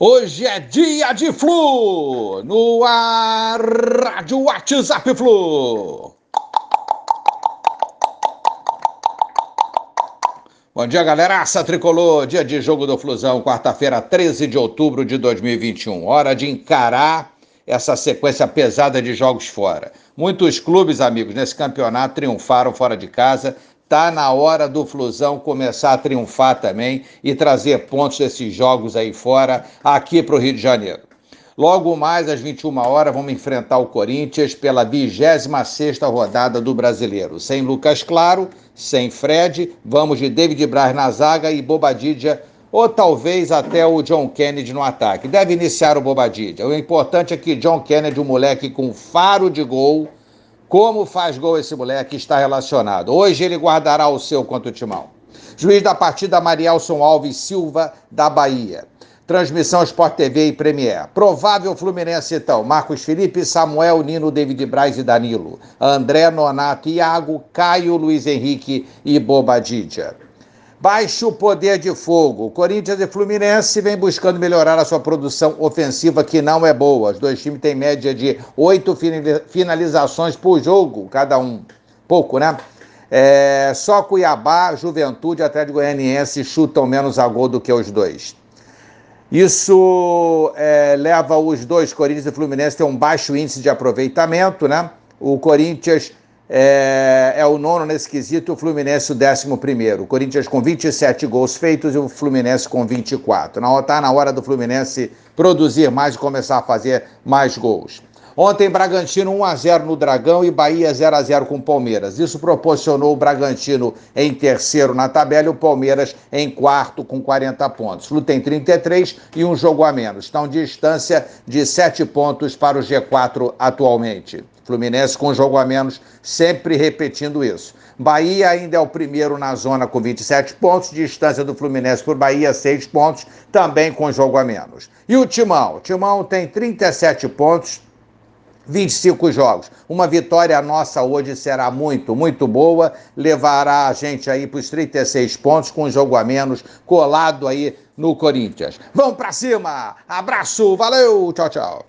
Hoje é dia de Flu, no ar, Rádio WhatsApp Flu. Bom dia, galera. Aça tricolor, dia de jogo do Flusão, quarta-feira, 13 de outubro de 2021. Hora de encarar essa sequência pesada de jogos fora. Muitos clubes, amigos, nesse campeonato triunfaram fora de casa, Tá na hora do Flusão começar a triunfar também e trazer pontos desses jogos aí fora, aqui para o Rio de Janeiro. Logo mais às 21 horas vamos enfrentar o Corinthians pela 26 rodada do Brasileiro. Sem Lucas Claro, sem Fred, vamos de David Braz na zaga e Bobadilla ou talvez até o John Kennedy no ataque. Deve iniciar o Bobadilla. O importante é que John Kennedy, um moleque com faro de gol, como faz gol esse moleque está relacionado. Hoje ele guardará o seu contra o Timão. Juiz da partida, Marielson Alves Silva, da Bahia. Transmissão Sport TV e Premier. Provável Fluminense, então. Marcos Felipe, Samuel, Nino, David Braz e Danilo. André, Nonato, Iago, Caio, Luiz Henrique e Bobadilla. Baixo poder de fogo. Corinthians e Fluminense vem buscando melhorar a sua produção ofensiva, que não é boa. Os dois times têm média de oito finalizações por jogo, cada um. Pouco, né? É, só Cuiabá, Juventude e Atlético Goianiense chutam menos a gol do que os dois. Isso é, leva os dois, Corinthians e Fluminense, a um baixo índice de aproveitamento, né? O Corinthians é, é, o nono nesse quesito, o Fluminense o décimo primeiro. O Corinthians com 27 gols feitos e o Fluminense com 24. Está na hora do Fluminense produzir mais e começar a fazer mais gols. Ontem, Bragantino 1x0 no Dragão e Bahia 0x0 com Palmeiras. Isso proporcionou o Bragantino em terceiro na tabela e o Palmeiras em quarto com 40 pontos. Flu tem 33 e um jogo a menos. Estão distância de 7 pontos para o G4 atualmente. Fluminense com jogo a menos, sempre repetindo isso. Bahia ainda é o primeiro na zona com 27 pontos, distância do Fluminense por Bahia, 6 pontos, também com jogo a menos. E o Timão? O Timão tem 37 pontos, 25 jogos. Uma vitória nossa hoje será muito, muito boa, levará a gente aí para os 36 pontos, com jogo a menos, colado aí no Corinthians. Vamos para cima! Abraço, valeu, tchau, tchau.